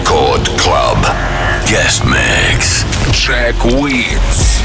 Record Club. Guest Mix. Jack Weeds.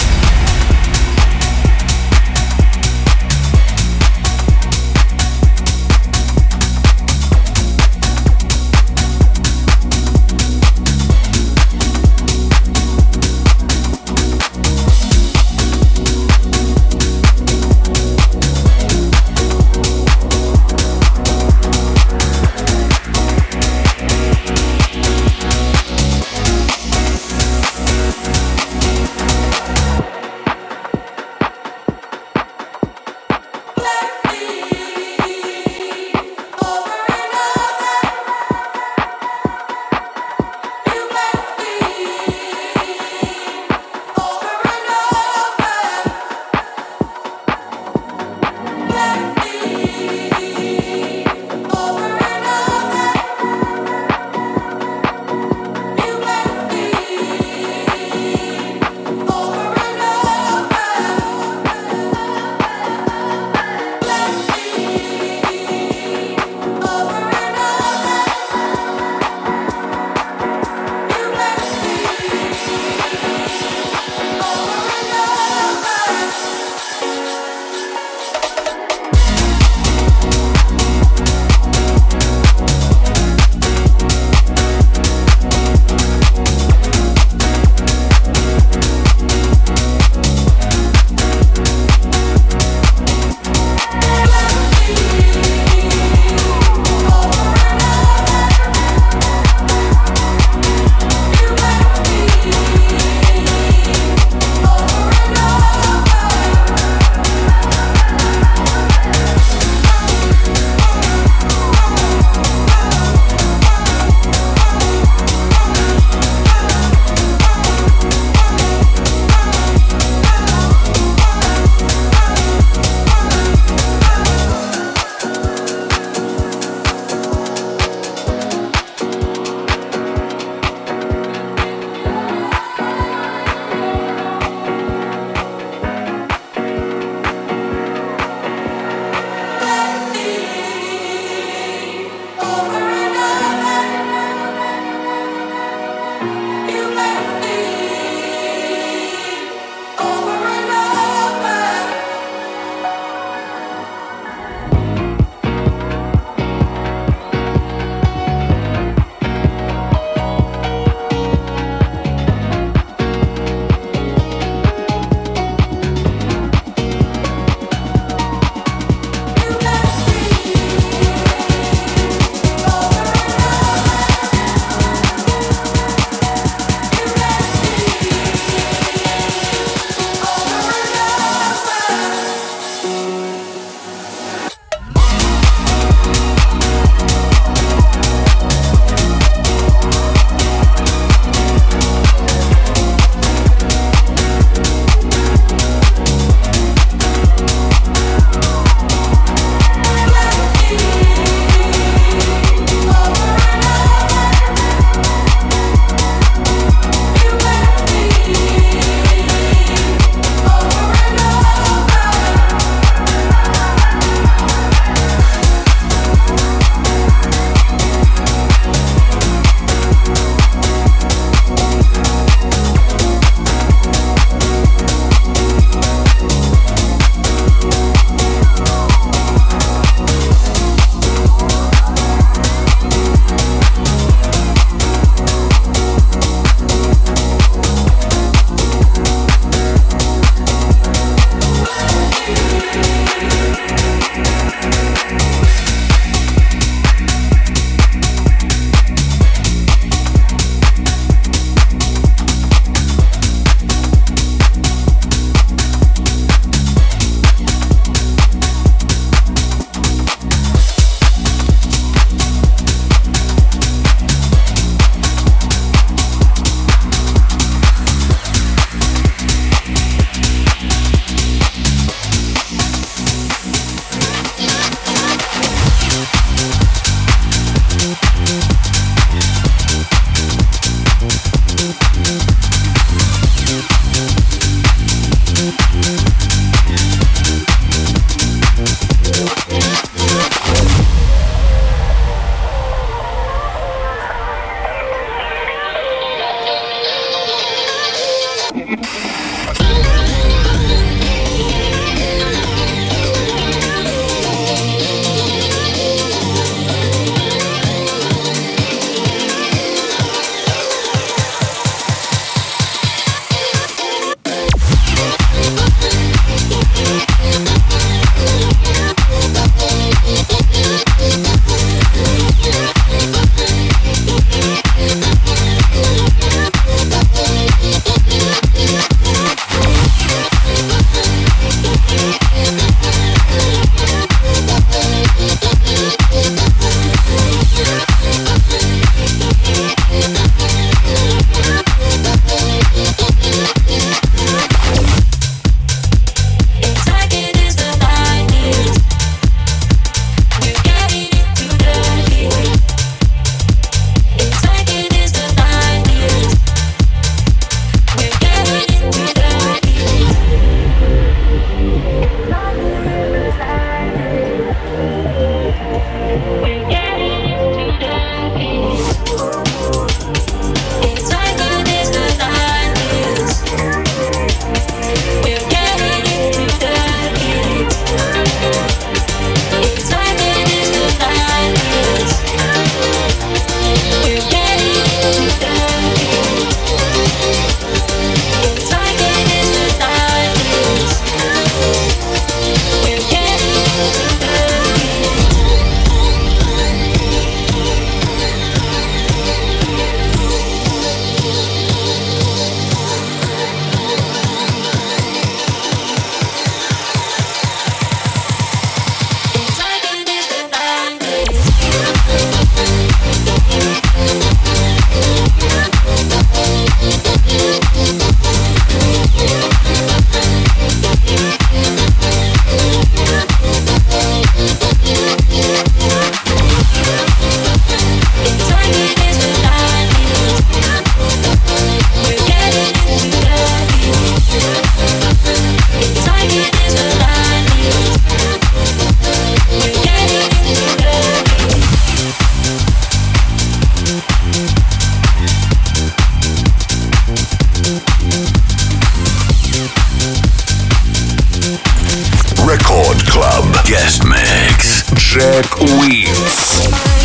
Guest mix. Jack Wins.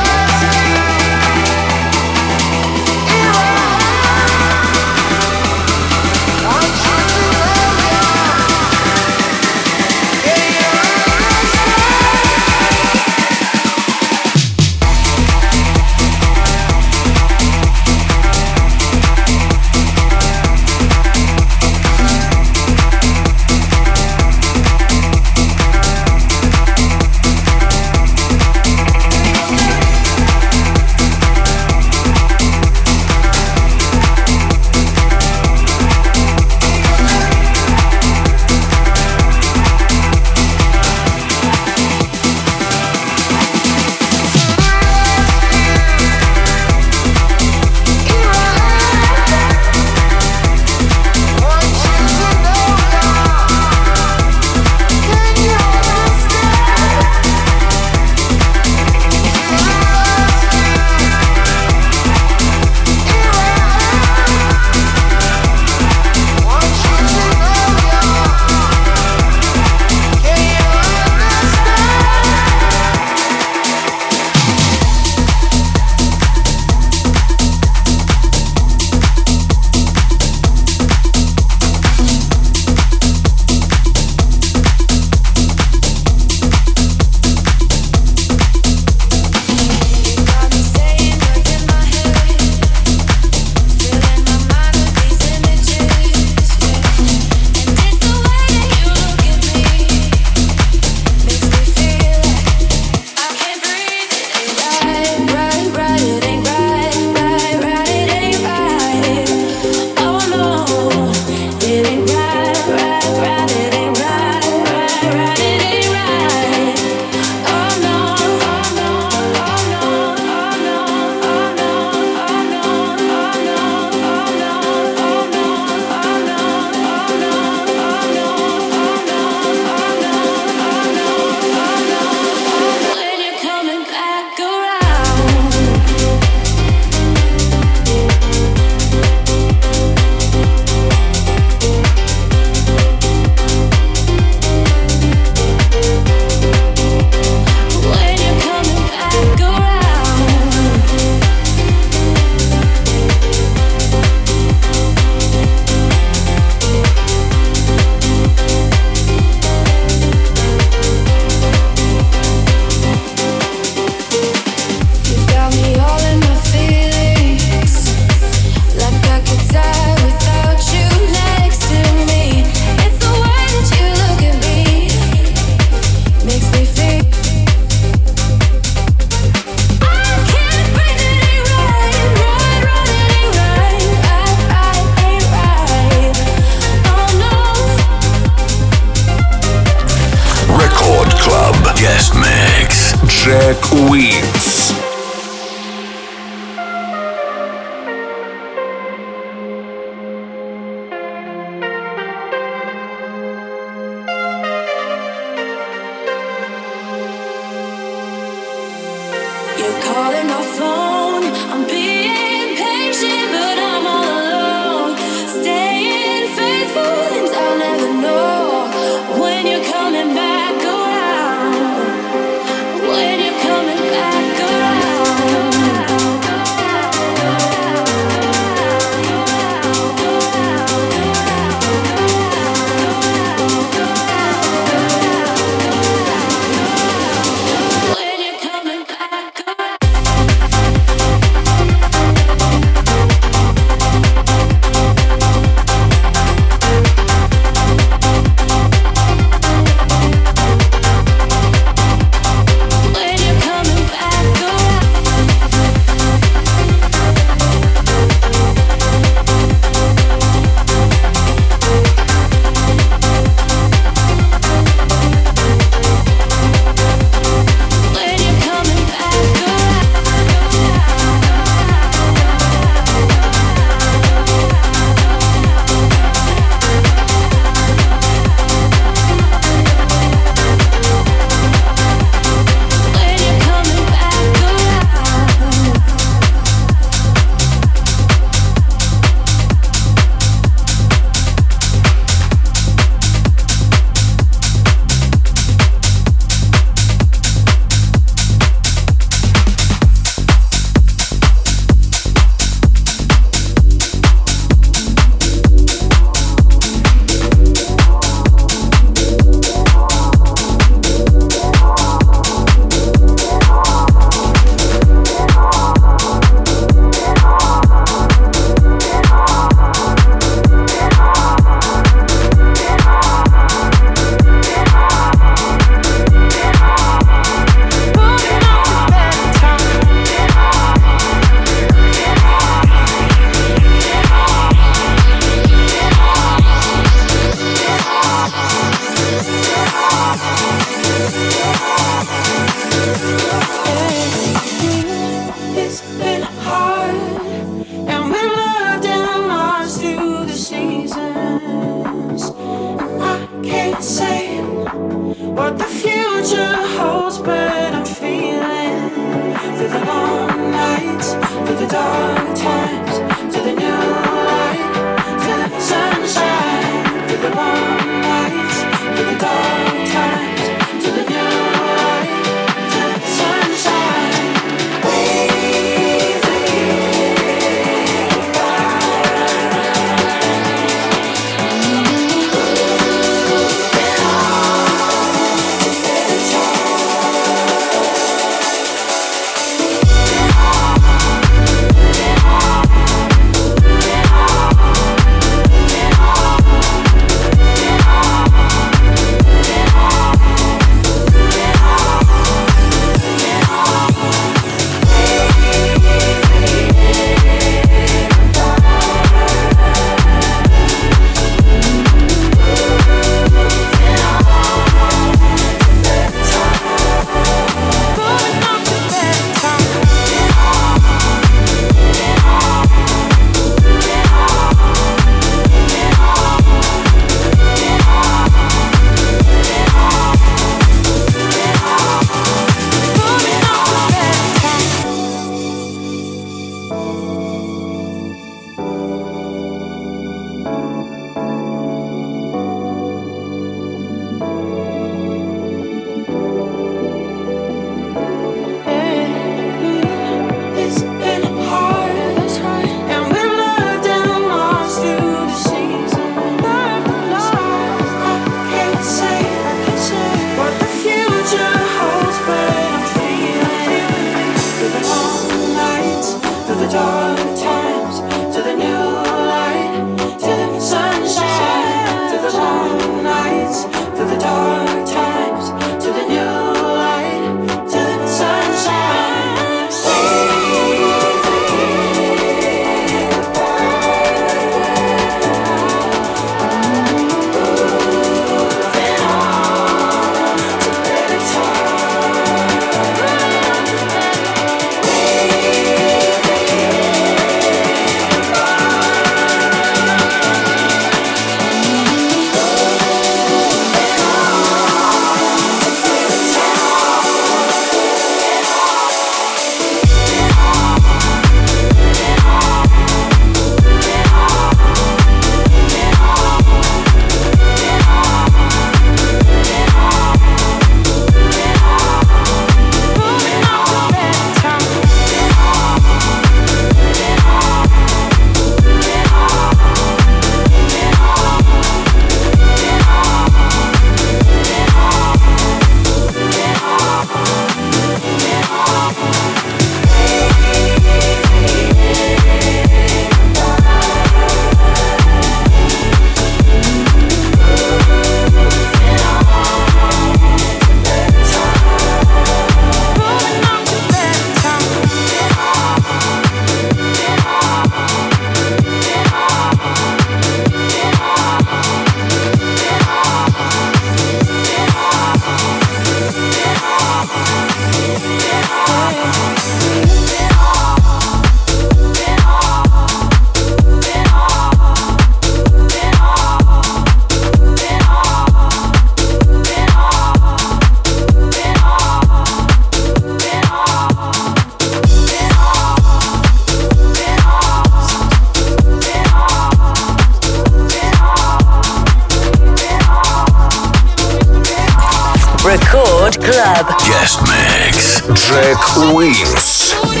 Record Club. Guest Mix. Jack Wins.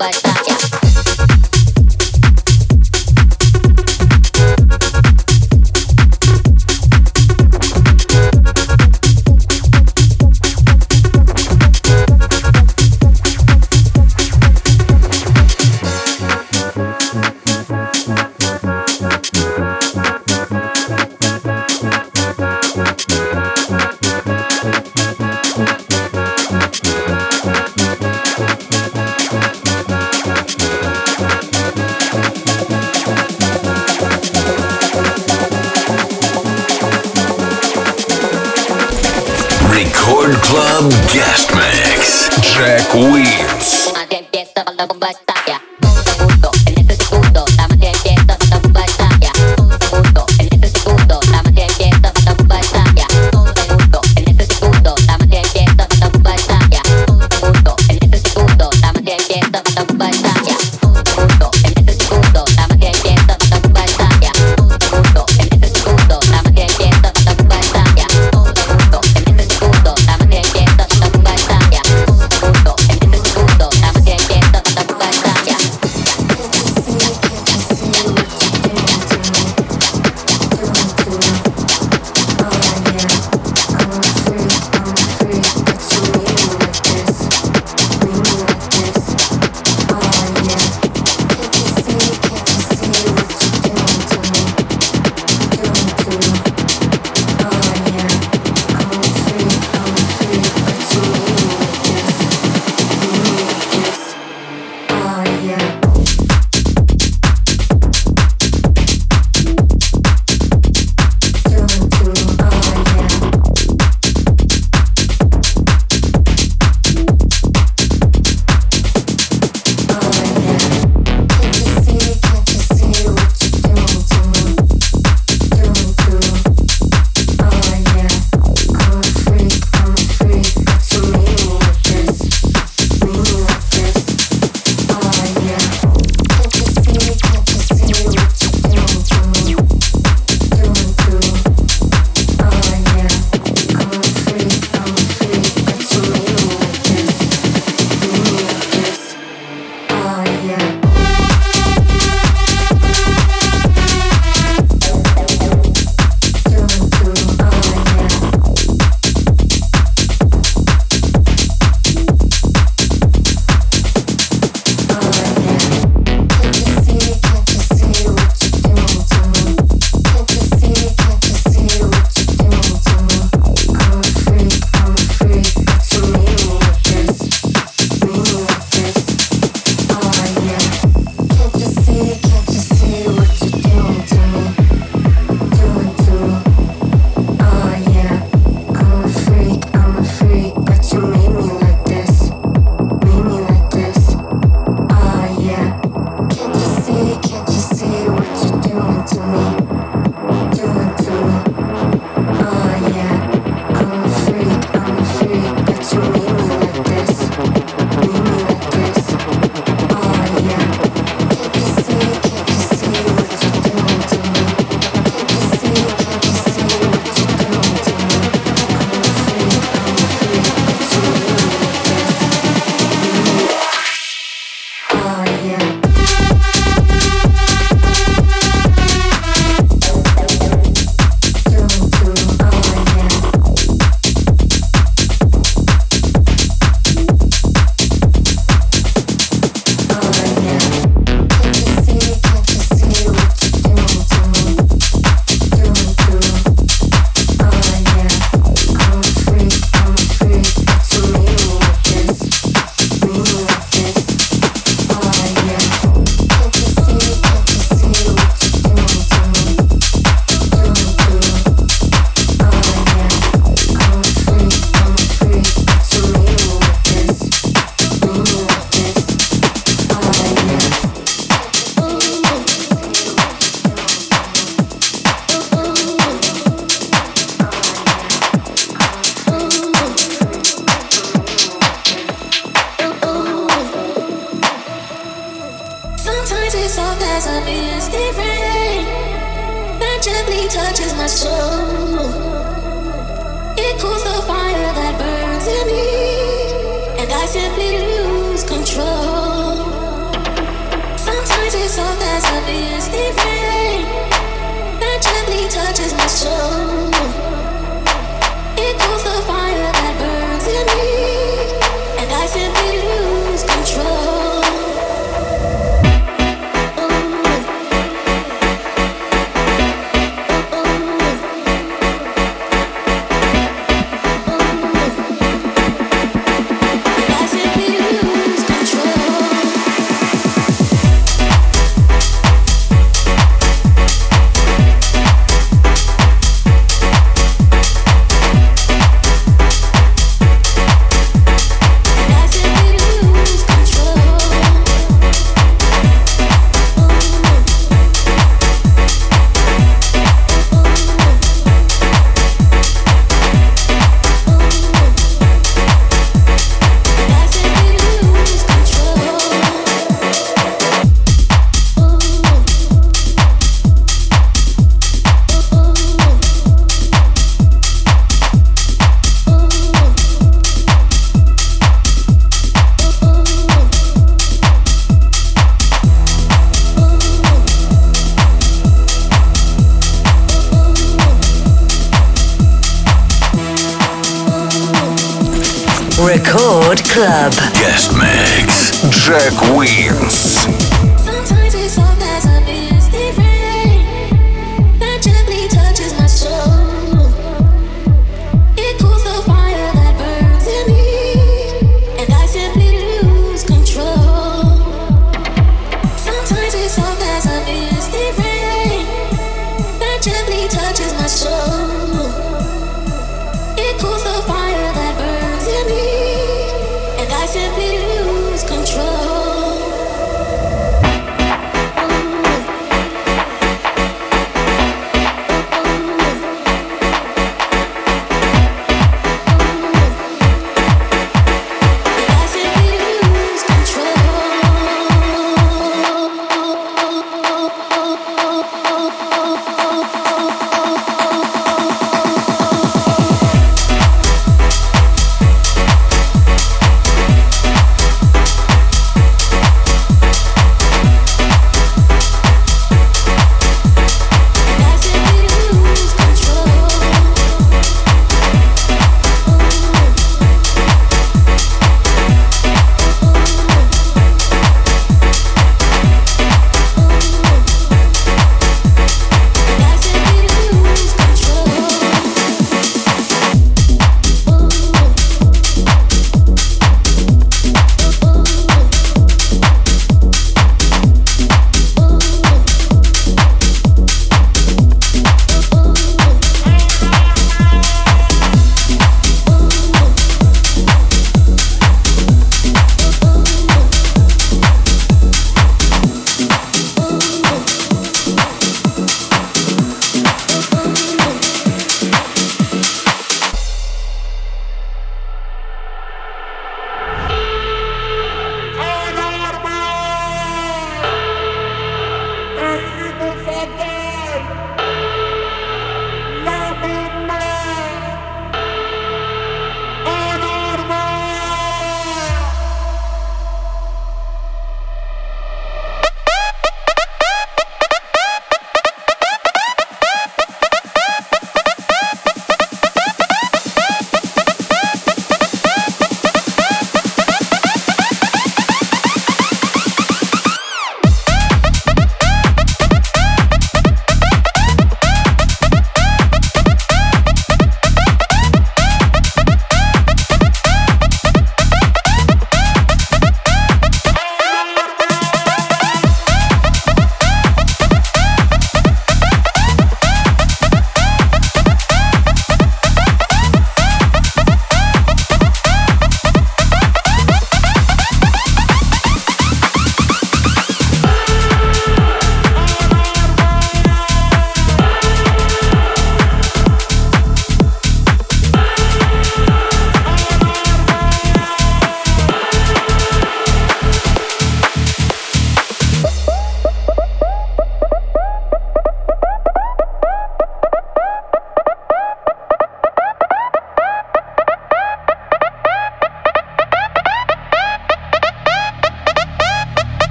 nobody.